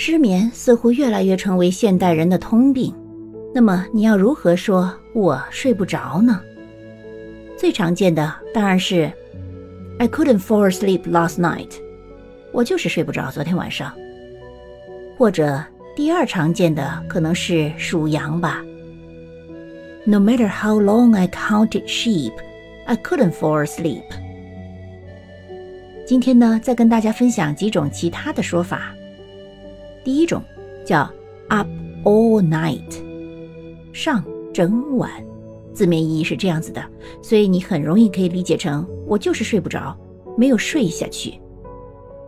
失眠似乎越来越成为现代人的通病。那么你要如何说我睡不着呢？最常见的当然是 I couldn't fall asleep last night，我就是睡不着昨天晚上。或者第二常见的可能是属羊吧。No matter how long I counted sheep, I couldn't fall asleep。今天呢，再跟大家分享几种其他的说法。第一种叫 up all night，上整晚，字面意义是这样子的，所以你很容易可以理解成我就是睡不着，没有睡下去。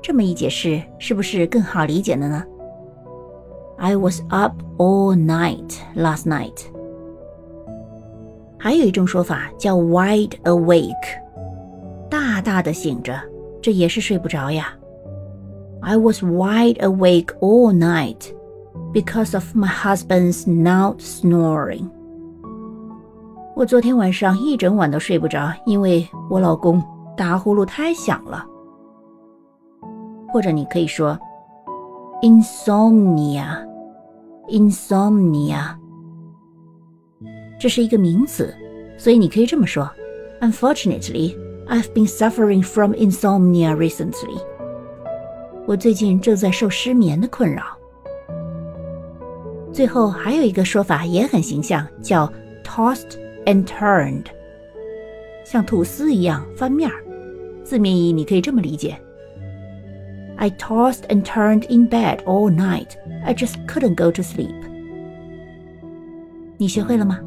这么一解释，是不是更好理解了呢？I was up all night last night。还有一种说法叫 wide awake，大大的醒着，这也是睡不着呀。I was wide awake all night because of my husband's loud snoring。我昨天晚上一整晚都睡不着，因为我老公打呼噜太响了。或者你可以说 insomnia。insomnia，这是一个名词，所以你可以这么说：Unfortunately, I've been suffering from insomnia recently。 我最近正在受失眠的困扰。最后还有一个说法也很形象，叫 tossed and turned，像吐司一样翻面儿。字面意义你可以这么理解。I tossed and turned in bed all night. I just couldn't go to sleep. 你学会了吗？